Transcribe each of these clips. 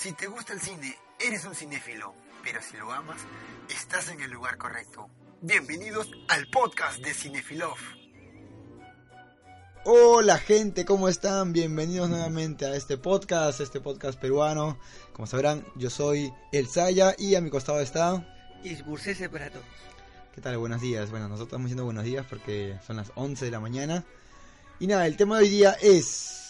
Si te gusta el cine, eres un cinéfilo, pero si lo amas, estás en el lugar correcto. Bienvenidos al podcast de Cinefilov. Hola gente, ¿cómo están? Bienvenidos nuevamente a este podcast, este podcast peruano. Como sabrán, yo soy El Saya y a mi costado está... Isbursese para todos. ¿Qué tal? Buenos días. Bueno, nosotros estamos diciendo buenos días porque son las 11 de la mañana. Y nada, el tema de hoy día es...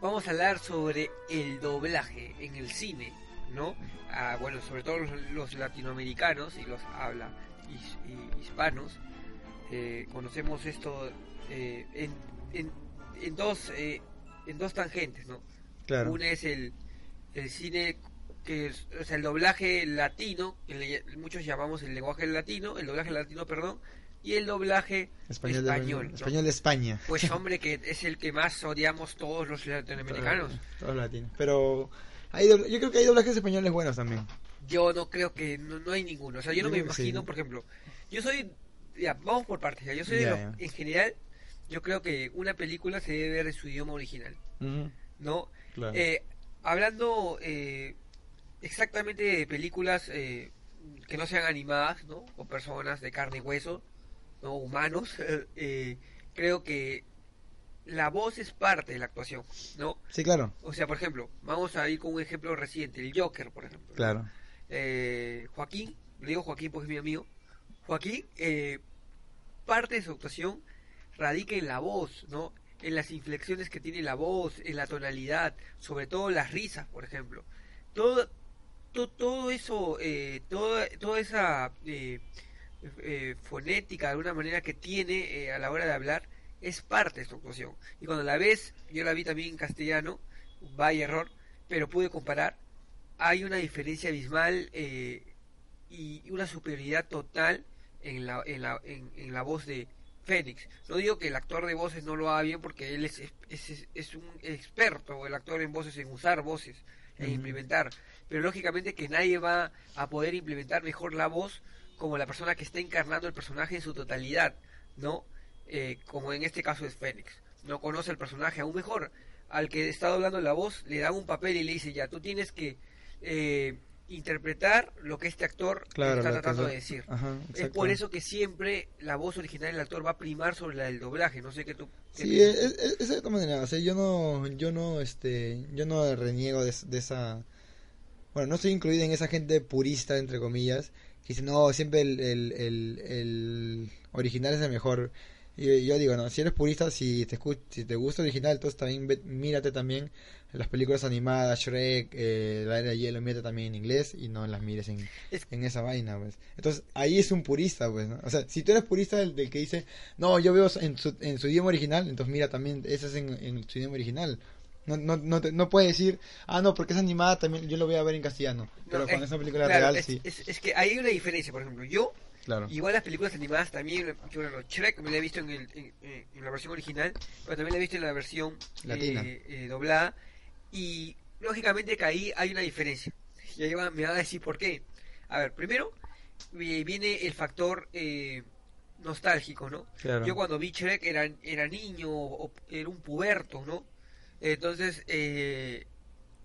Vamos a hablar sobre el doblaje en el cine, ¿no? Ah, bueno, sobre todo los, los latinoamericanos y los habla his- y hispanos. eh, conocemos esto eh, en, en, en dos, eh, en dos tangentes, ¿no? Claro. Una es el, el cine que es, o sea, el doblaje latino, que le- muchos llamamos el lenguaje latino, el doblaje latino, perdón, y el doblaje Español, de, español. ¿no? español de España. Pues hombre, que es el que más odiamos todos los latinoamericanos. Todos, todos latinos. Pero hay yo creo que hay doblajes españoles buenos también. Yo no creo que no, no hay ninguno. O sea, yo no Yo me imagino, sí. por ejemplo, yo soy, ya, vamos por partes. ya, Yo soy de los- en general, yo creo que una película se debe ver en su idioma original, ¿no? claro. Eh, hablando eh, exactamente de películas eh, que no sean animadas, ¿no? O personas de carne y hueso, ¿no? Humanos, eh, creo que la voz es parte de la actuación, ¿no? Sí, claro. O sea, por ejemplo, vamos a ir con un ejemplo reciente, el Joker, por ejemplo. Claro. Eh, Joaquín, le digo Joaquín porque es mi amigo. Joaquín, eh, parte de su actuación radica en la voz, ¿no? En las inflexiones que tiene la voz, en la tonalidad, sobre todo las risas, por ejemplo. Todo, to- todo eso, eh, toda, toda esa eh, fonética, de alguna manera, que tiene eh, a la hora de hablar, es parte de su actuación. Y cuando la ves, yo la vi también en castellano, vaya error, pero pude comparar, hay una diferencia abismal eh, y una superioridad total en la, en, la, en, en la voz de Fénix. No digo que el actor de voces no lo haga bien porque él es, es, es- es un experto, el actor en voces, en usar voces, en implementar. Pero lógicamente que nadie va a poder implementar mejor la voz como la persona que está encarnando el personaje en su totalidad, ¿no? Eh, como en este caso es Fénix. No conoce al personaje aún mejor. Al que está doblando la voz le dan un papel y le dice ya, tú tienes que eh, interpretar lo que este actor Claro. está tratando de decir. Ajá, Es por eso que siempre la voz original del actor va a primar sobre la del doblaje. No sé qué tú. qué Sí, es, es- es de todas maneras, o sea, yo no, yo no, este, yo no reniego de, de esa, bueno, no estoy incluido en esa gente purista, entre comillas, dice, no, siempre el, el, el, el original es el mejor. Y yo digo, no, si eres purista, si te, si te gusta el original, entonces también ve- mírate también las películas animadas, Shrek, eh, La Era de Hielo, mírate también en inglés y no las mires en, Es- en esa vaina, pues. Entonces, ahí es un purista, pues, ¿no? O sea, si tú eres purista del, del que dice, no, yo veo en su, en su idioma original, entonces mira también, ese es en, en su idioma original. No, no, no, te- no puede decir, ah, no, porque es animada, también yo lo voy a ver en castellano. Pero No, cuando es- es una película claro, real, es, sí. es- es que hay una diferencia. Por ejemplo, yo Claro. Igual las películas animadas también, yo bueno, Shrek me la he visto en, el, en, la versión original, pero también la he visto en la versión Latina. eh, eh, doblada. Y lógicamente que ahí hay una diferencia. Y ahí va- me van a decir por qué. A ver, primero eh, viene el factor eh, nostálgico, ¿no? Claro. Yo cuando vi Shrek era, era niño, o era un puberto, ¿no? Entonces, eh,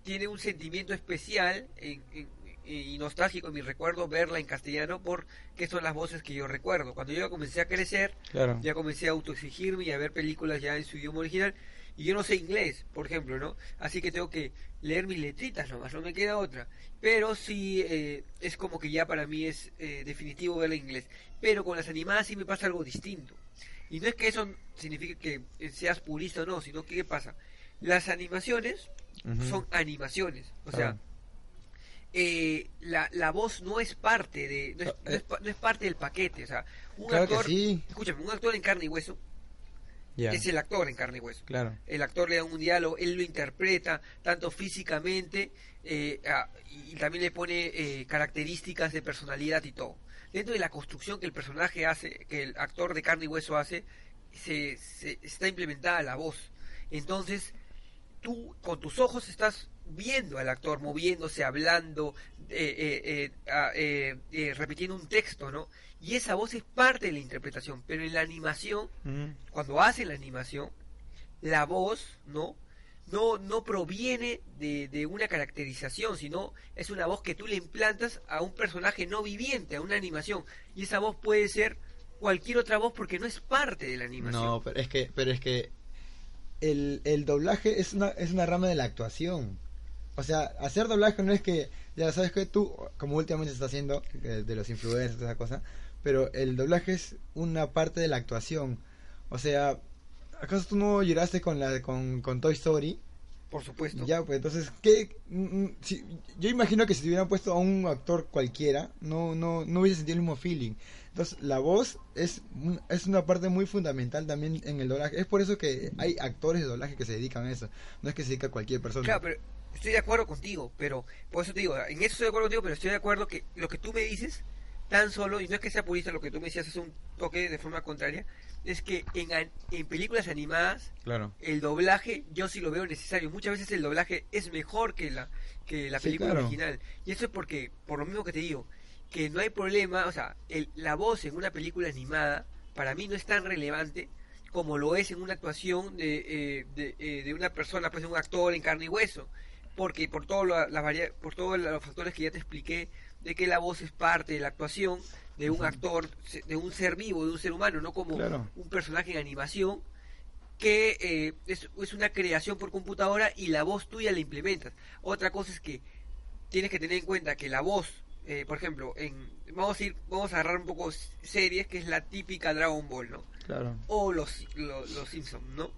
tiene un sentimiento especial en- en- y nostálgico en mi recuerdo verla en castellano porque son las voces que yo recuerdo. Cuando yo comencé a crecer, Claro. ya comencé a autoexigirme y a ver películas ya en su idioma original y yo no sé inglés, por ejemplo, ¿no? Así que tengo que leer mis letritas nomás, no me queda otra. Pero sí, eh, es como que ya para mí es eh, definitivo verla en inglés. Pero con las animadas sí me pasa algo distinto. Y no es que eso signifique que seas purista o no, sino que ¿qué pasa? Las animaciones son animaciones, o sea, eh, la, la voz no es parte de no es, no es pa- no es parte del paquete, o sea, un Claro actor, sí. escúchame, un actor en carne y hueso es el actor en carne y hueso. Claro. El actor le da un diálogo, él lo interpreta tanto físicamente eh, y, y también le pone eh, características de personalidad y todo. Dentro de la construcción que el personaje hace, que el actor de carne y hueso hace, se, se- está implementada la voz. Entonces, tú con tus ojos estás viendo al actor moviéndose, hablando, eh, eh, eh, eh, repitiendo un texto, ¿no? Y esa voz es parte de la interpretación, pero en la animación Ujú. cuando hacen la animación, la voz, ¿no? no, no proviene de, de una caracterización, sino es una voz que tú le implantas a un personaje no viviente, a una animación. Y esa voz puede ser cualquier otra voz porque no es parte de la animación. No, pero es que, pero es que el, el doblaje es una, es una rama de la actuación. O sea, hacer doblaje no es que, ya sabes que tú, como últimamente se está haciendo, eh, de los influencers, esa cosa, pero el doblaje es una parte de la actuación. O sea, ¿acaso tú no lloraste con la con, con Toy Story? Por supuesto. Ya, pues entonces, ¿qué? Mm, mm, si- yo imagino que si te hubieran puesto a un actor cualquiera, no, no, no hubiese sentido el mismo feeling. Entonces, la voz es, es una parte muy fundamental también en el doblaje. Es por eso que hay actores de doblaje que se dedican a eso. No es que se dedica cualquier persona. Claro, pero estoy de acuerdo contigo, pero por eso te digo, en eso estoy de acuerdo contigo, pero estoy de acuerdo que lo que tú me dices, tan solo, y no es que sea purista, lo que tú me decías es un toque de forma contraria, es que en, en películas animadas Claro. el doblaje yo sí lo veo necesario. Muchas veces el doblaje es mejor que la, que la Sí, película claro. original. Y eso es porque, por lo mismo que te digo, que no hay problema, o sea, el- la voz en una película animada para mí no es tan relevante como lo es en una actuación de, eh, de, eh, de una persona, pues de un actor en carne y hueso. Porque por, todo lo- la varia- por todos los factores que ya te expliqué, de que la voz es parte de la actuación de un actor, de un ser vivo, de un ser humano, no como Claro. un personaje en animación que eh, es, es una creación por computadora y la voz tuya la implementas. Otra cosa es que tienes que tener en cuenta que la voz, eh, por ejemplo, en vamos a ir, vamos a agarrar un poco series que es la típica Dragon Ball, ¿no? Claro. O los los, los Simpsons, ¿no?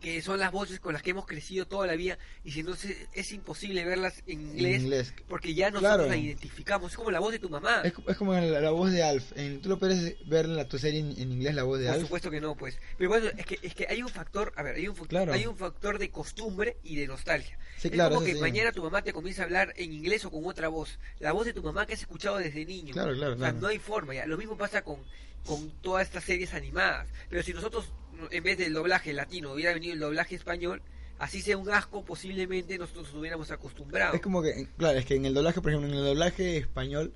Que son las voces con las que hemos crecido toda la vida y si no es imposible verlas en inglés, En inglés. porque ya nosotros Claro. la identificamos, es como la voz de tu mamá. Es, es como la, la voz de Alf. En- tú lo puedes ver en la, tu serie en, en inglés, la voz de Por Alf. supuesto que no, pues. Pero bueno, es que, es que hay un factor, a ver, hay un, Claro. hay un factor de costumbre y de nostalgia. Sí, es claro, como que sí. mañana tu mamá te comienza a hablar en inglés o con otra voz. La voz de tu mamá que has escuchado desde niño. Claro, claro, O sea, no hay forma. Ya. Lo mismo pasa con, con todas estas series animadas. Pero si nosotros, en vez del doblaje latino, hubiera venido el doblaje español, así sea un asco, posiblemente nosotros nos hubiéramos acostumbrado. Es como que, claro, es que en el doblaje, por ejemplo, en el doblaje español,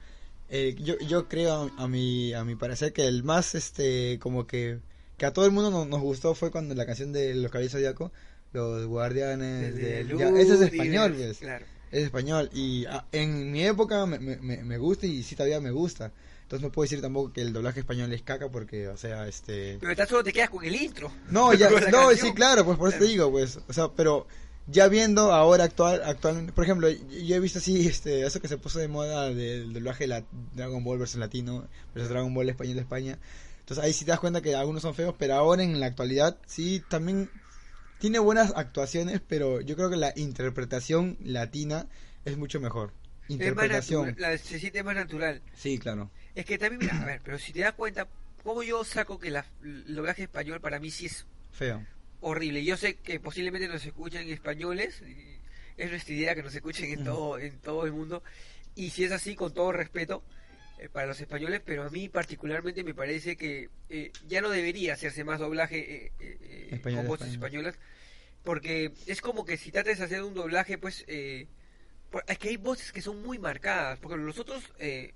eh, yo, yo creo a mi, a mi parecer que el más, este, como que, que a todo el mundo nos, nos gustó fue cuando la canción de Los Caballeros Zodíaco, Los Guardianes del... ese es español, pues. Claro. Es español. Y ah, en mi época me, me- me gusta y sí todavía me gusta. Entonces no puedo decir tampoco que el doblaje español es caca porque, o sea, este... Pero tan solo te quedas con el intro. No, ya, no, canción. sí, claro, pues por eso te digo, pues, o sea, pero ya viendo ahora actual, actualmente, por ejemplo, yo he visto así, este, eso que se puso de moda del doblaje de la Dragon Ball versus latino, versus Dragon Ball español de España, entonces ahí sí te das cuenta que algunos son feos, pero ahora en la actualidad sí también tiene buenas actuaciones, pero yo creo que la interpretación latina es mucho mejor. Es más Interpretación. natural, la- se siente más natural. Sí, claro. Es que también, mira, a ver, pero si te das cuenta, ¿cómo yo saco que la- el doblaje español para mí sí es Feo. horrible? Yo sé que posiblemente nos escuchan españoles, es nuestra idea que nos escuchen en todo, en todo el mundo, y si es así, con todo respeto eh, para los españoles, pero a mí particularmente me parece que eh, ya no debería hacerse más doblaje eh, eh, eh, con voces español. españolas, porque es como que si tratas de hacer un doblaje, pues... Eh, es que hay voces que son muy marcadas, porque nosotros, eh,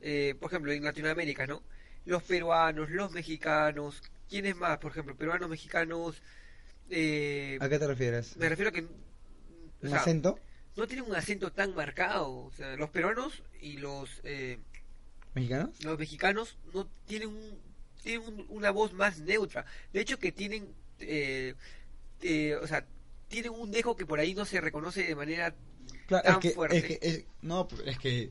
eh, por ejemplo, en Latinoamérica, ¿no? Los peruanos, los mexicanos, ¿quiénes más? Por ejemplo, peruanos, mexicanos, eh, ¿A qué te refieres? me refiero a que... ¿Un sea, acento? no tienen un acento tan marcado, o sea, los peruanos y los, eh, ¿Mexicanos? los mexicanos no tienen, un, tienen un- una voz más neutra, de hecho que tienen, eh, eh, o sea, tienen un dejo que por ahí no se reconoce de manera Claro, tan es que, fuerte. es que, es- no, es que,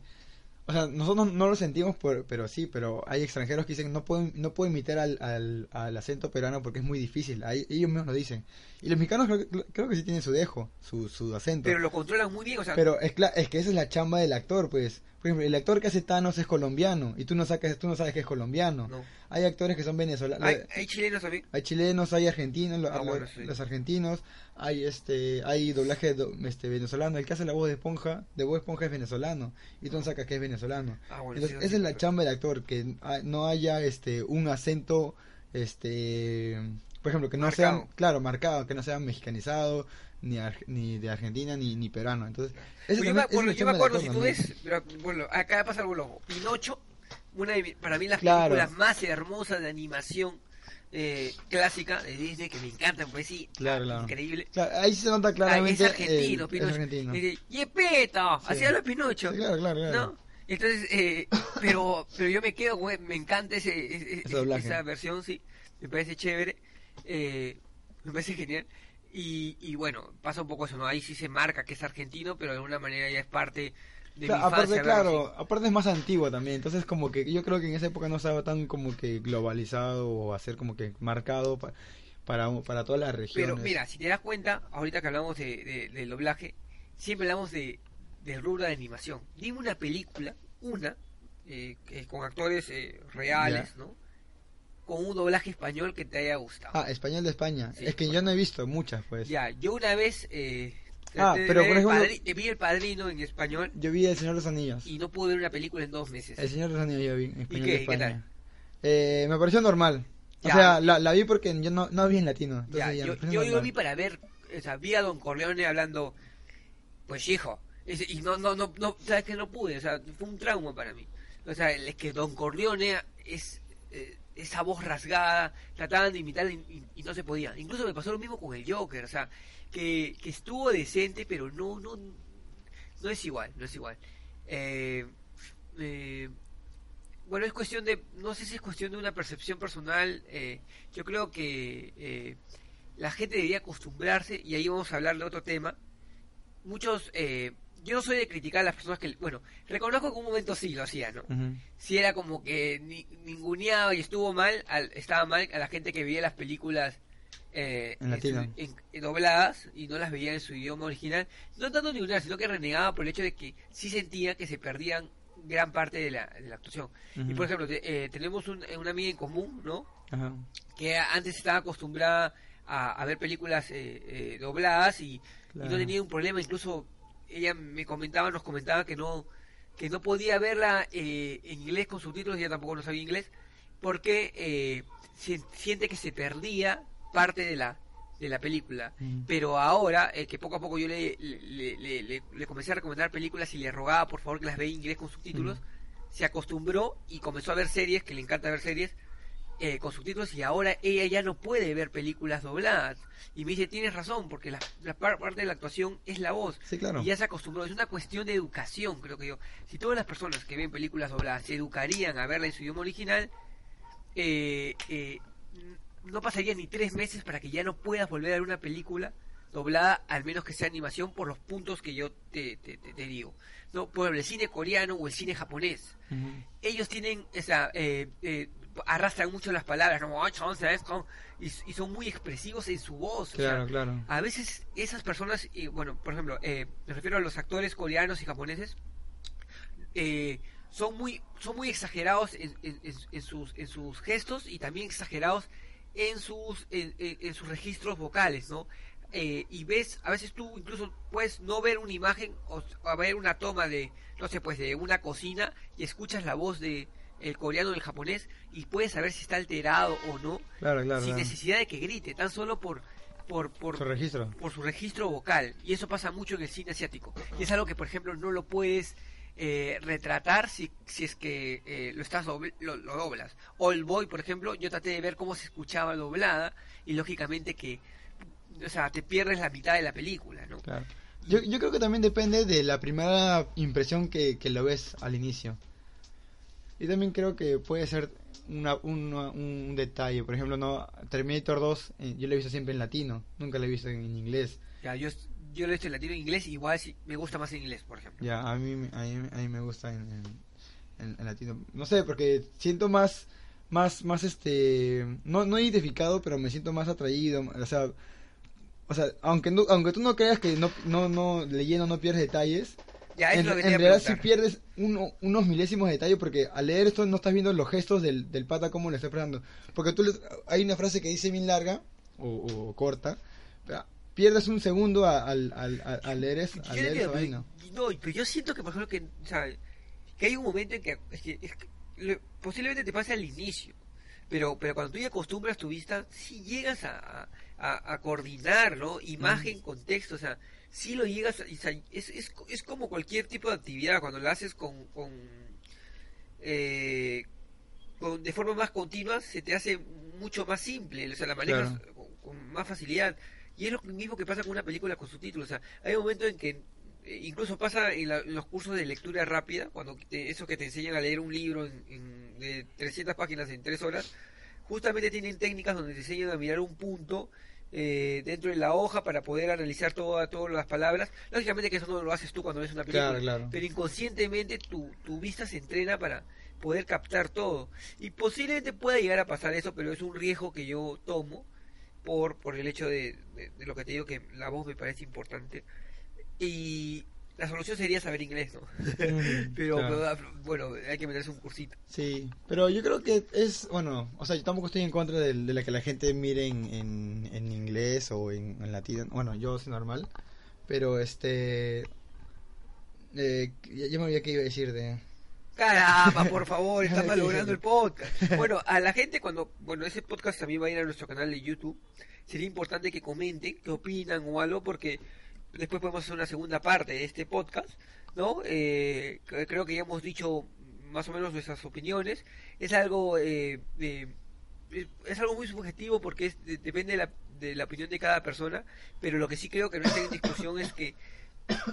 o sea, nosotros no lo sentimos, por, pero sí, pero hay extranjeros que dicen no puedo, no puedo imitar al, al, al acento peruano porque es muy difícil, Ahí- ellos mismos lo dicen. Y los mexicanos creo, que- creo que sí tienen su dejo, su, su acento. pero lo controlan muy bien, o sea, Pero es, es que esa es la chamba del actor, pues. Por ejemplo, el actor que hace Thanos es colombiano y tú no, sacas, tú no sabes que es colombiano. no. Hay actores que son venezolanos. Hay, hay chilenos también. Hay chilenos, hay argentinos, Ah, lo- bueno, sí. los argentinos, hay este, hay doblaje do- este venezolano, el que hace la voz de esponja, de voz de esponja es venezolano, y tú no sacas que es venezolano. Ah, bueno, Entonces, sí, esa sí, es la pero- chamba del actor, que no haya este un acento este por ejemplo, que no sea, Marcado. claro, marcado, que no sea mexicanizado, ni, ar- ni de Argentina, ni, ni peruano. Entonces, Pues yo me también- yo me del acuerdo si tú ves, pero, bueno, acá pasa algo loco. Pinocho, una de para mí las Claro. películas más hermosas de animación eh, clásica de Disney que me encanta, pues sí, Claro, claro. increíble. Claro, ahí se nota Ah, claramente. es argentino, Pinocho. Es argentino. Y dice, ¡Yepeto! Sí. Hacía los Pinocho. Sí, claro, claro, claro. ¿No? Entonces, eh, pero, pero yo me quedo, güey, me encanta ese, ese- Ese doblaje. esa versión, sí, me parece chévere, eh, me parece genial. Y, y bueno, pasa un poco eso, ¿no? Ahí sí se marca que es argentino, pero de alguna manera ya es parte de Claro, mi aparte, infancia. claro, aparte es más antiguo también, entonces como que yo creo que en esa época no estaba tan como que globalizado o hacer como que marcado pa- para, para todas las así. regiones. Pero mira, si te das cuenta, ahorita que hablamos de, de- del doblaje, siempre hablamos de, del rubro de animación. Dime una película, una, eh, con actores eh, reales, ¿no? Con un doblaje español que te haya gustado. Ah, español de España. Sí, es que yo no he visto muchas, pues. Ya, yo una vez eh, Ah, pero por ejemplo- eh, vi el padrino en español Yo vi El Señor de los Anillos. y no pude ver una película en dos meses. El Señor de los Anillos yo vi en español qué? de ¿Qué España. tal? Eh, me pareció normal. O Ya. sea, la, la vi porque yo no, no vi en latino. entonces Ya, ya, yo, yo, vi para ver, o sea, vi a Don Corleone hablando, pues hijo, y no, no, no, no, sabes que no pude, o sea, fue un trauma para mí. O sea, es que Don Corleone es eh, esa voz rasgada, trataban de imitar y, no se podía. Incluso me pasó lo mismo con el Joker, o sea, que, estuvo decente, pero no, no, no es igual, no es igual. Eh, eh, bueno, es cuestión de, no sé si es cuestión de una percepción personal, eh, yo creo que la gente debería acostumbrarse, y ahí vamos a hablar de otro tema, muchos, yo no soy de criticar a las personas que, bueno, reconozco que en un momento sí lo hacía, ¿no? Ujú. Si era como que ni, ninguneaba y estuvo mal, al- estaba mal a la gente que veía las películas eh, En latino. su- en- en dobladas y no las veía en su idioma original, no tanto ningunear, sino que renegaba por el hecho de que sí sentía que se perdían gran parte de la, de la actuación. Y por ejemplo, te- eh, tenemos un- una amiga en común, ¿no? Ajá. que antes estaba acostumbrada a, a ver películas eh, eh, dobladas y, no tenía un problema incluso ella me comentaba nos comentaba que no que no podía verla eh, en inglés con subtítulos ella tampoco no sabía inglés porque eh, si- siente que se perdía parte de la de la película Ujú. pero ahora eh, que poco a poco yo le, le, le- le- le comencé a recomendar películas y le rogaba por favor que las vea en inglés con subtítulos se acostumbró y comenzó a ver series que le encanta ver series eh, con subtítulos y ahora ella ya no puede ver películas dobladas. Y me dice, tienes razón, porque la, la par- parte de la actuación es la voz. Sí, claro. Y ya se acostumbró. Es una cuestión de educación, creo que yo. Si todas las personas que ven películas dobladas se educarían a verla en su idioma original, eh, eh, no pasaría ni tres meses para que ya no puedas volver a ver una película doblada, al menos que sea animación, por los puntos que yo te, te, te- te digo. No, por ejemplo, el cine coreano o el cine japonés ellos tienen esa eh, eh, arrastran mucho las palabras. Con- y, y son muy expresivos en su voz o sea, Claro, claro. a veces esas personas y bueno por ejemplo eh, me refiero a los actores coreanos y japoneses eh, son muy son muy exagerados en, en- en- en sus en sus gestos y también exagerados en sus en sus registros vocales no Eh, y ves a veces tú incluso puedes no ver una imagen o, o ver una toma de no sé pues de una cocina y escuchas la voz de el coreano o el japonés y puedes saber si está alterado o no Claro, claro. sin necesidad de que grite tan solo por por por, Su registro. por su registro vocal y eso pasa mucho en el cine asiático y es algo que por ejemplo no lo puedes eh, retratar si, si es que eh, lo estás dobl- lo, lo doblas All Boy por ejemplo yo traté de ver cómo se escuchaba doblada y lógicamente que o sea te pierdes la mitad de la película no Claro. Yo, yo creo que también depende de la primera impresión que, que lo ves al inicio. Y también creo que puede ser una, una- un detalle. Por ejemplo, no Terminator 2, eh, yo lo he visto siempre en latino. Nunca lo he visto en inglés. ya yo yo lo he hecho en latino e inglés igual si me gusta más en inglés por ejemplo Ya, a mí, a mí, a mí me gusta en, en, en- en latino. No sé, porque siento más, más, más este, no, no identificado, pero me siento más atraído. O sea, o sea, aunque, no- aunque tú no creas que no, no, no, leyendo no pierdes detalles, ya en, en realidad sí preguntar. pierdes uno- unos milésimos de detalle porque al leer esto no estás viendo los gestos del, del pata como le está expresando. Porque tú le- hay una frase que dice bien larga o, o corta, pero pierdes un segundo a- al, al, al- al leer, es- Yo leer esa vaina. no, pero yo siento que, por ejemplo, que, o sea, que hay un momento en que, es que, es que lo- posiblemente te pase al inicio, pero, pero cuando tú ya acostumbras tu vista, sí llegas a, a, a coordinar, ¿no? Imagen, contexto, o sea, sí lo llegas, a- es, es, es como cualquier tipo de actividad, cuando la haces con, con, eh, con- de forma más continua, se te hace mucho más simple, o sea, la manejas Claro. con, con más facilidad. Y es lo mismo que pasa con una película con subtítulos. O sea, hay un momento en que eh, incluso pasa en, la- en los cursos de lectura rápida, cuando te- eso que te enseñan a leer un libro en, en- de 300 páginas en 3 horas, justamente tienen técnicas donde te enseñan a mirar un punto eh, dentro de la hoja para poder analizar toda, todas las palabras. Lógicamente que eso no lo haces tú cuando ves una película, Claro, claro. pero inconscientemente tu, tu vista se entrena para poder captar todo. Y posiblemente pueda llegar a pasar eso, pero es un riesgo que yo tomo por, por el hecho de, de- de lo que te digo que la voz me parece importante. Y la solución sería saber inglés, ¿no? pero, Claro. pero, bueno, hay que meterse un cursito. Sí, pero yo creo que es, bueno, o sea, yo tampoco estoy en contra de, de la que la gente mire en, en, en inglés o en, en latino. Bueno, yo soy normal, pero este... Eh, ya, ya me olvidé qué iba a decir de... Caramba, por favor, está malogrando el podcast. Bueno, a la gente cuando, bueno, ese podcast también va a ir a nuestro canal de YouTube, sería importante que comenten qué opinan o algo, porque después podemos hacer una segunda parte de este podcast, ¿no? Eh, cre- creo que ya hemos dicho más o menos nuestras opiniones. Es algo, eh, eh, es- es algo muy subjetivo porque es- de- depende de la, de la opinión de cada persona, pero lo que sí creo que no está en discusión es que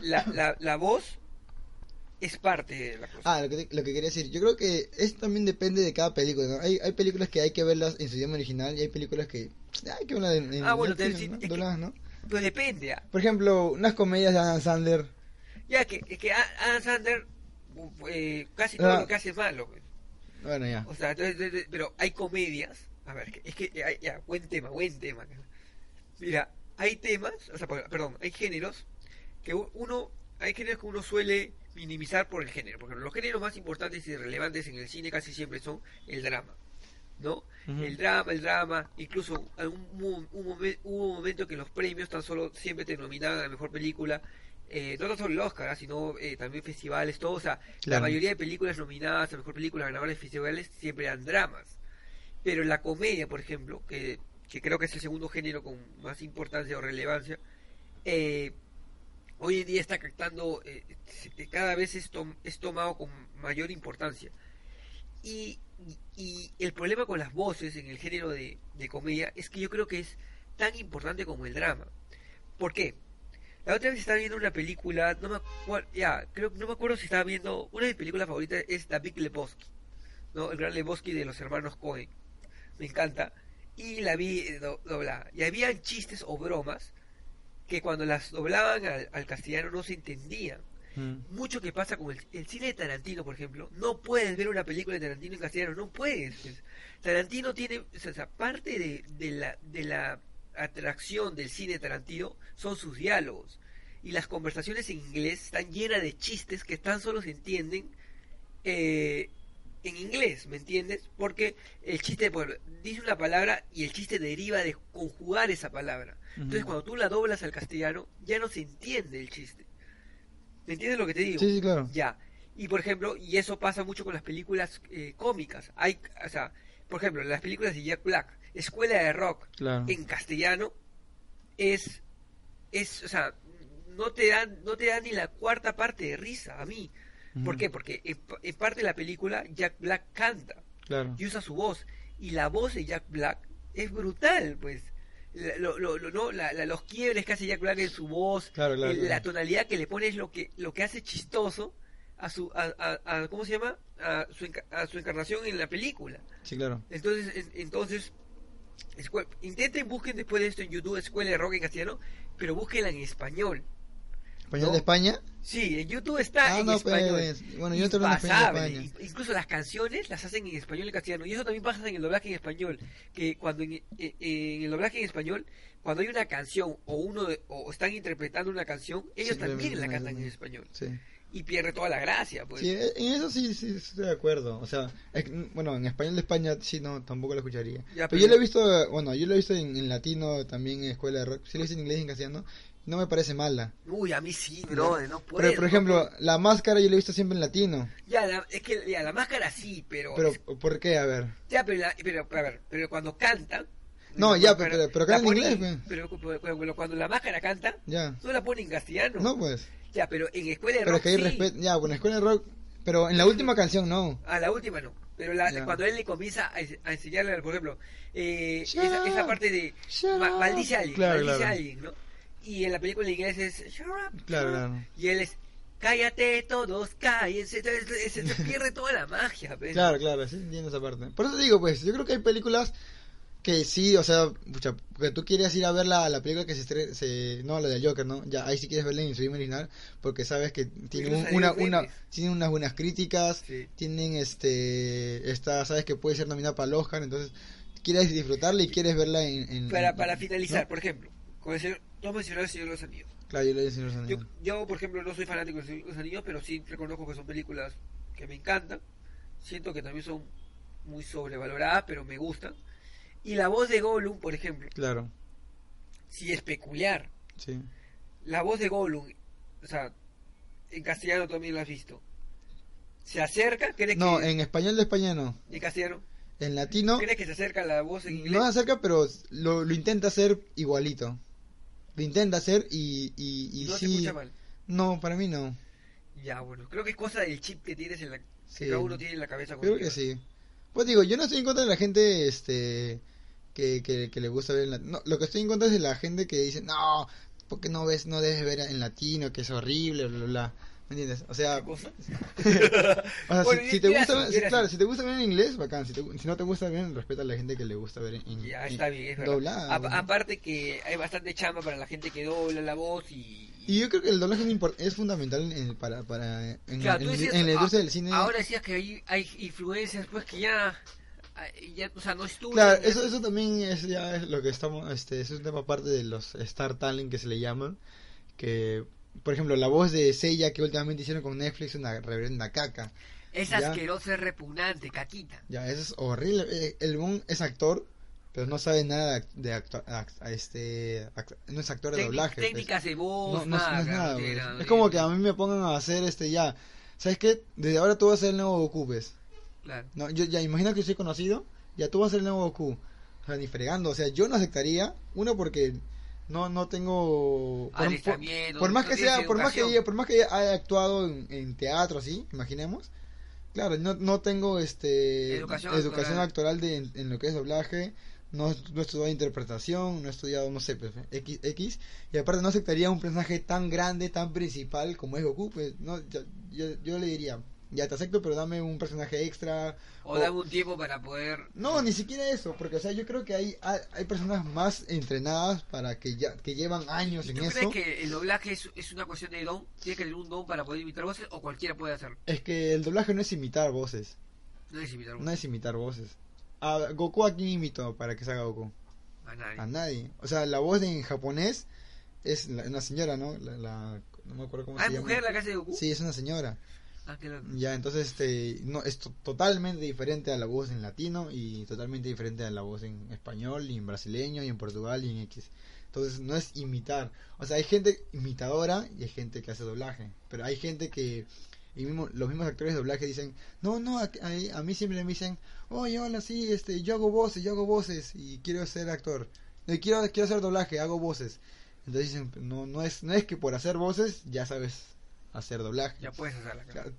la, la, la voz es parte de la cosa. Ah, lo que, lo que quería decir, yo creo que esto también depende de cada película, ¿no? Hay, hay películas que hay que verlas en su idioma original y hay películas que hay que verlas en, en Ah, bueno, te- sí, ¿no? es que- Dobladas, ¿no? Pues depende. ah. Por ejemplo, unas comedias de Adam Sandler, Ya que, es que Adam Sandler eh, casi todo Ah. lo que hace es malo. pues. bueno, ya. O sea, entonces, pero hay comedias. A ver, es que ya, ya, buen tema, buen tema. Mira, hay temas, o sea, perdón, hay géneros que uno, hay géneros que uno suele minimizar por el género. Porque los géneros más importantes y relevantes en el cine casi siempre son el drama. ¿No? El drama, el drama, incluso un, un momen- hubo un momento que los premios tan solo siempre te nominaban a la mejor película, eh, no tan solo el Oscar, ah, sino eh, también festivales, todo, o sea, la mayoría de películas nominadas a mejor película, ganadoras de festivales, siempre eran dramas. Pero la comedia, por ejemplo, que, que creo que es el segundo género con más importancia o relevancia, eh, hoy en día está captando, cada vez es, tom- es tomado con mayor importancia. Y, y el problema con las voces en el género de, comedia es que yo creo que es tan importante como el drama. ¿Por qué? La otra vez estaba viendo una película, no me acuerdo, ya, creo, no me acuerdo si estaba viendo, una de mis películas favoritas es Big Lebowski, ¿no? El gran Lebowski de los hermanos Cohen. Me encanta. Y la vi eh, do- doblada. Y habían chistes o bromas que cuando las doblaban al castellano no se entendían. Mm. Mucho que pasa con el, el cine de Tarantino, por ejemplo. No puedes ver una película de Tarantino en castellano, no puedes. Tarantino tiene, o sea, parte de, de la, de la atracción del cine de Tarantino son sus diálogos. Y las conversaciones en inglés están llenas de chistes que tan solo se entienden eh, en inglés, ¿me entiendes? Porque el chiste, dice una palabra y el chiste deriva de conjugar esa palabra. Entonces, cuando tú la doblas al castellano, ya no se entiende el chiste. ¿Me entiendes lo que te digo? Sí, sí, claro. Ya. Y por ejemplo, y eso pasa mucho con las películas eh, cómicas. Hay, o sea, por ejemplo, las películas de Jack Black, Escuela de Rock, Claro. en castellano, es, es, o sea, no te dan, no te dan ni la cuarta parte de risa a mí. ¿Por Ujú. qué? Porque en, pa- en parte de la película Jack Black canta Claro. y usa su voz. Y la voz de Jack Black es brutal, pues. Lo- lo- lo- no, la- la- los quiebres que hace Jack Black en su voz, Claro, claro, el- claro. la tonalidad que le pone es lo que, lo que hace chistoso a su, a, a- a- ¿cómo se llama? A su, enca- a su encarnación en la película. Sí, claro. Entonces, en- entonces, intenten, busquen después de esto en YouTube Escuela de Rock en castellano, pero búsquenla en español. ¿Español No. de España? Sí, en YouTube está Ah, en no, español. pues, bueno, yo estoy hablando español de Impasable. España. In- Incluso las canciones las hacen en español y en castellano. Y eso también pasa en el doblaje en español. Que cuando en, en el doblaje en español, cuando hay una canción o uno de- o están interpretando una canción, ellos Sí, también la cantan en español. Sí. Y pierde toda la gracia, pues. Sí, en eso sí, sí estoy de acuerdo. O sea, es bueno, en español de España sí, no, tampoco lo escucharía. Ya, pero, pero- yo lo he visto, bueno, yo lo he visto en, en latino también en escuela de rock. Sí lo he visto en inglés y en castellano. No me parece mala. Uy, a mí sí, brother, no puedo. Pero, por ejemplo, la máscara yo la he visto siempre en latino. Ya, la- es que ya, la máscara sí, pero. Pero, ¿por qué? A ver. Ya, pero, la- pero, a ver, pero cuando cantan. No, ya, pero- pero la canta en inglés, pues. Pero, pero- pero cuando la máscara canta, Ya. no la ponen en castellano. No, pues. Ya, pero en escuela de Pero rock es que hay sí. respeto. Ya, bueno, escuela de rock. Pero en la última canción no. A la última no. Pero la, cuando él le comienza a, ens- a enseñarle, por ejemplo, eh, esa, parte de maldice a alguien, Claro, maldice claro. a alguien, ¿no? Y en la película en inglés es shut up, Claro. Y él es cállate todos, cállense, se, se pierde toda la magia, pues. Claro, claro, sí entiendo esa parte. Por eso digo, pues, yo creo que hay películas que sí, o sea, pucha, que tú quieres ir a ver la, la película que se estrena, se, no, la del Joker, ¿no? Ya, ahí sí quieres verla en su idioma original, porque sabes que tiene un- una, una, tiene unas buenas críticas, Sí. tienen, este, está, sabes que puede ser nominada para el Oscar, entonces quieres disfrutarla y quieres verla en... en- Para, para finalizar, ¿no? por ejemplo, con el señor, has mencionado el Señor de los Anillos. Claro, yo le digo Señor de los Yo, Anillos. yo, por ejemplo, no soy fanático de Señor de los Anillos, pero sí reconozco que son películas que me encantan. Siento que también son muy sobrevaloradas, pero me gustan. Y la voz de Gollum, por ejemplo, Claro, sí es peculiar. sí. La voz de Gollum, o sea, en castellano también lo has visto. ¿Se acerca? ¿Crees No, que en español de España no. en castellano? En latino ¿Crees que se acerca la voz en inglés? no se acerca, pero lo, lo intenta hacer igualito. Lo intenta hacer y, y, y no se sí. escucha mal. No, para mí no. Ya, bueno, creo que es cosa del chip que tienes en la Sí. cada uno tiene en la cabeza. Creo que sí. Pues digo, yo no estoy en contra de la gente este que, que, que le gusta ver en latino. No, lo que estoy en contra es de la gente que dice, no, porque no ves, no debes ver en latino, que es horrible, bla, bla, bla. ¿Me entiendes? O sea, o sea, Bueno, si, si te gusta, si- claro, si te gusta ver en inglés, bacán. Si, te- si no te gusta ver, respeta a la gente que le gusta ver en, en- Ya, está bien, es doblada, A- ¿no? aparte que hay bastante chamba para la gente que dobla la voz y... Y yo creo que el doblaje es, fundamental en, para, para en, Claro, en- tú en decías, la industria ah, del cine. Ahora decías que hay, hay influencias pues que ya, ya, o sea, no estudian. Claro, ya- eso, eso también es ya es lo que estamos, este, es un tema aparte de los Star Talent que se le llaman, que, por ejemplo, la voz de Seiya que últimamente hicieron con Netflix, una reverenda caca. Es ya. asqueroso, es repugnante, caquita. Ya, eso es horrible. Eh, El Bon es actor, pero no sabe nada de actua- act- a este, no es actor de Técnic- doblaje. pues. técnicas de voz, No, no, nada, no es nada, pues. Es como que a mí me pongan a hacer este ya, ¿sabes qué? Desde ahora tú vas a ser el nuevo Goku, pues. Claro. No, yo ya imagino que soy conocido, ya tú vas a ser el nuevo Goku. O sea, ni fregando, o sea, yo no aceptaría, uno porque no no tengo por, más que sea, por más que educación. por más que haya actuado en, en teatro así, imaginemos. Claro, no, no tengo este Educación educación actoral. actoral de, en, en lo que es doblaje, no, no he estudiado interpretación, no he estudiado, no sé, pues, X, X, y aparte no aceptaría un personaje tan grande, tan principal como es Goku, pues, no, yo, yo, yo le diría, ya te acepto, pero dame un personaje extra, O dame un tiempo para poder... no, ni siquiera eso, porque o sea, yo creo que hay, hay, hay personas más entrenadas para que ya que llevan años ¿Y en tú eso. crees que el doblaje es, es una cuestión de don? ¿Tiene que tener un don para poder imitar voces o cualquiera puede hacerlo? Es que el doblaje no es imitar voces, No es imitar no voces. es imitar voces. A Goku a quién imitó para que se haga Goku? A nadie. A nadie. O sea, la voz en japonés es la- una señora, ¿no? La, la- no me acuerdo cómo Ah, se ¿es mujer llama. la hace de Goku? Sí, es una señora. Ah. Ya, entonces este no es to- totalmente diferente a la voz en latino y totalmente diferente a la voz en español y en brasileño y en Portugal y en X. Entonces no es imitar. O sea, hay gente imitadora y hay gente que hace doblaje. Pero hay gente que y mismo, los mismos actores de doblaje dicen, no, no, a, a- a mí siempre me dicen, oye, hola, sí, este, yo hago voces, yo hago voces y quiero ser actor. No, quiero, quiero hacer doblaje, hago voces. Entonces dicen, no, no es, no es que por hacer voces ya sabes hacer doblaje. Ya puedes hacerla. claro.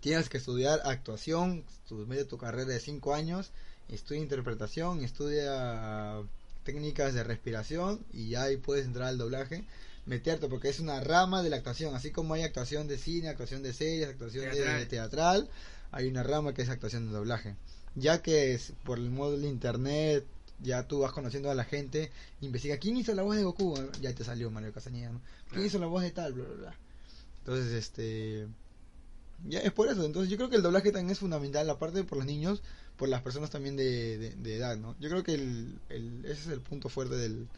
Tienes que estudiar actuación, tu, medio tu carrera de 5 años, estudia interpretación, estudia técnicas de respiración y ya ahí puedes entrar al doblaje, meterte porque es una rama de la actuación, así como hay actuación de cine, actuación de series, actuación de Teatral. teatral, hay una rama que es actuación de doblaje. Ya que es por el modo internet, ya tú vas conociendo a la gente, investiga quién hizo la voz de Goku, ya te salió Mario Castañeda, ¿no? ¿Quién hizo la voz de tal, bla, bla, bla. Entonces, este. Ya es por eso. Entonces, yo creo que el doblaje también es fundamental, aparte por los niños, por las personas también de, de, de edad, ¿no? Yo creo que el, el- ese es el punto fuerte del,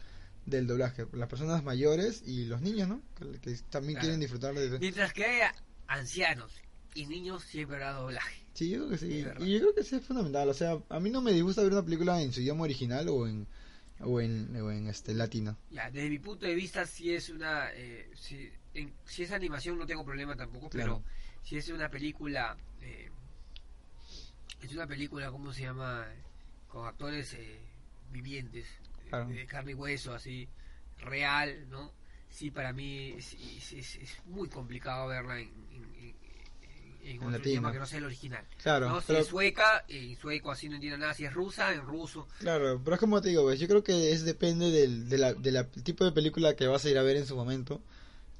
del doblaje. Las personas mayores y los niños, ¿no? Que, que también Claro. quieren disfrutar de. Mientras que haya ancianos y niños, siempre habrá doblaje. Sí, yo creo que sí. Y yo creo que sí es fundamental. O sea, a mí no me disgusta ver una película en su idioma original o en, o en, o en este latino. Ya, desde mi punto de vista, si es una. Eh, si, en- si es animación, no tengo problema tampoco, Claro. pero si es una película. Eh, es una película, ¿cómo se llama? Con actores eh, vivientes, Claro. de carne y hueso, así, real, ¿no? Sí, para mí es, es- es- es muy complicado verla en, en- en- otro latino. idioma que no sea el original. Claro, ¿no? Si pero- es sueca, en sueco así no entiendo nada. Si es rusa, en ruso. Claro, pero es como te digo, pues, yo creo que es depende del de la, de la tipo de película que vas a ir a ver en su momento,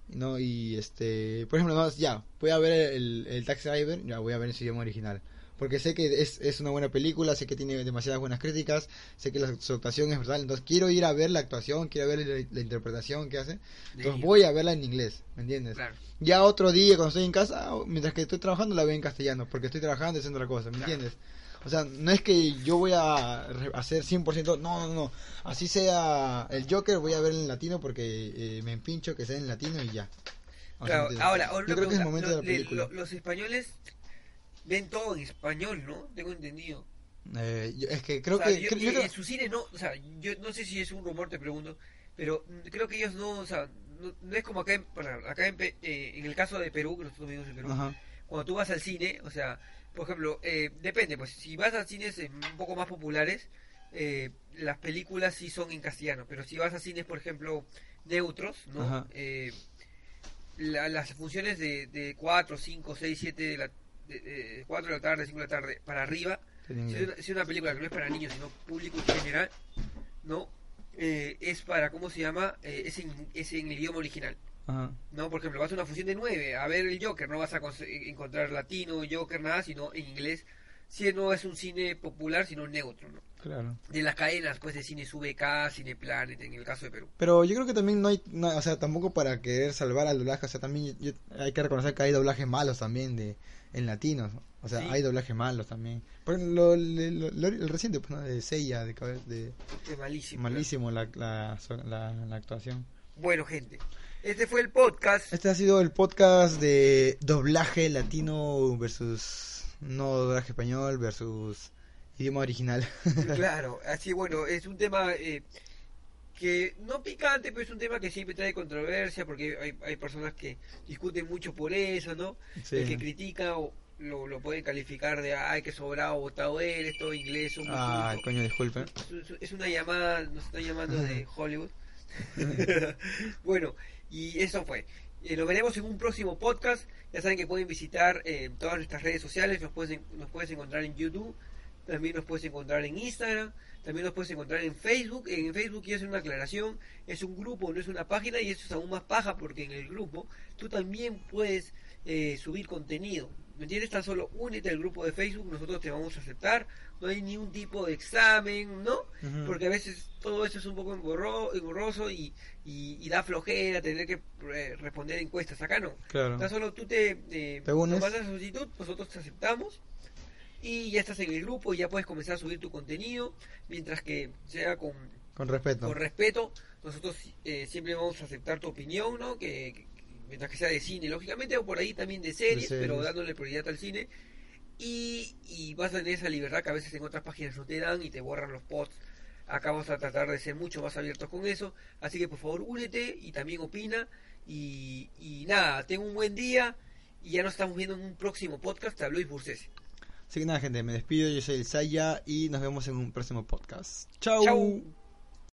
¿no? Y este, por ejemplo, no, ya, voy a ver el, el Taxi Driver, ya voy a ver en su idioma original. Porque sé que es, es una buena película, sé que tiene demasiadas buenas críticas, sé que la, su actuación es brutal, entonces quiero ir a ver la actuación, quiero ver la, la interpretación que hace, de entonces voy a verla en inglés, ¿me entiendes? Claro. Ya otro día cuando estoy en casa, o mientras que estoy trabajando la veo en castellano, porque estoy trabajando y haciendo otra cosa, ¿me Claro. entiendes? O sea, no es que yo voy a hacer 100%, no, no, no, así sea el Joker, voy a ver en latino porque eh, me empincho que sea en latino y ya. O sea, Claro, ahora, yo creo que es el pregunta, momento de lo- la le- película. lo- los españoles ven todo en español, ¿no? Tengo entendido. Eh, es que creo O sea, que... yo- creo- yo en su cine no, o sea, yo no sé si es un rumor, te pregunto, pero creo que ellos no, o sea, no, no es como acá en, acá en, eh, en el caso de Perú, que nosotros vivimos en Perú, Ajá, cuando tú vas al cine, o sea, por ejemplo, eh, depende, pues si vas a cines eh, un poco más populares, eh, las películas sí son en castellano, pero si vas a cines, por ejemplo, neutros, ¿no? Eh, la- las funciones de, de 4, 5, 6, 7 de la... De, de 4 de la tarde, 5 de la tarde, para arriba, si es, una, si es una película que no es para niños, sino público en general, ¿no? Eh, es para, ¿cómo se llama? Eh, es, en, es en el idioma original. Ajá. No, por ejemplo, vas a una función de 9 a ver el Joker, no vas a conse- encontrar latino, Joker, nada, sino en inglés. Si no es un cine popular, sino neutro, ¿no? Claro. De las cadenas, pues, de cines VK, Cineplanet, en el caso de Perú. Pero yo creo que también no hay, no, o sea, tampoco para querer salvar al doblaje, o sea, también yo- hay que reconocer que hay doblajes malos también de en latinos, o sea, Sí. hay doblajes malos también. Por ejemplo, lo, lo- lo- el reciente, pues, ¿no? de Seiya, de, de Es malísimo. malísimo la, la, la, la actuación. Bueno, gente, este fue el podcast. Este ha sido el podcast de doblaje latino versus no doblaje español versus idioma original. Claro, así bueno, es un tema eh, que no picante, pero es un tema que siempre trae controversia porque hay, hay personas que discuten mucho por eso, ¿no? Sí. El que critica o lo, lo puede calificar de, ay, que sobrado votado él, esto inglés, son muy Ah, cultos". coño, disculpen. Es- es- Es una llamada, nos están llamando de Hollywood. bueno, y eso fue. Eh, nos veremos en un próximo podcast. Ya saben que pueden visitar eh, todas nuestras redes sociales. Nos puedes, nos puedes encontrar en YouTube. También nos puedes encontrar en Instagram. También nos puedes encontrar en Facebook. En Facebook quiero hacer una aclaración. Es un grupo, no es una página. Y eso es aún más paja porque en el grupo tú también puedes eh, subir contenido. ¿Me entiendes? Tan solo únete al grupo de Facebook. Nosotros te vamos a aceptar. No hay ningún tipo de examen, ¿no? Porque a veces todo eso es un poco engorro- engorroso y, y, y da flojera tener que eh, responder encuestas. Acá no. Claro. Tan solo tú te, eh, Te mandas la solicitud, nosotros te aceptamos y ya estás en el grupo y ya puedes comenzar a subir tu contenido mientras que sea con, Con respeto. con respeto. Nosotros eh, siempre vamos a aceptar tu opinión, ¿no? Que, que- mientras que sea de cine, lógicamente, o por ahí también de series, series. pero dándole prioridad al cine. Y, y vas a tener esa libertad que a veces en otras páginas no te dan y te borran los posts. Acá vamos a tratar de ser mucho más abiertos con eso. Así que por favor únete y también opina. Y, y nada, ten un buen día. Y ya nos estamos viendo en un próximo podcast. Te habló Isbursese. Así que nada, gente, me despido. Yo soy el Saya y nos vemos en un próximo podcast. Chau. Chau.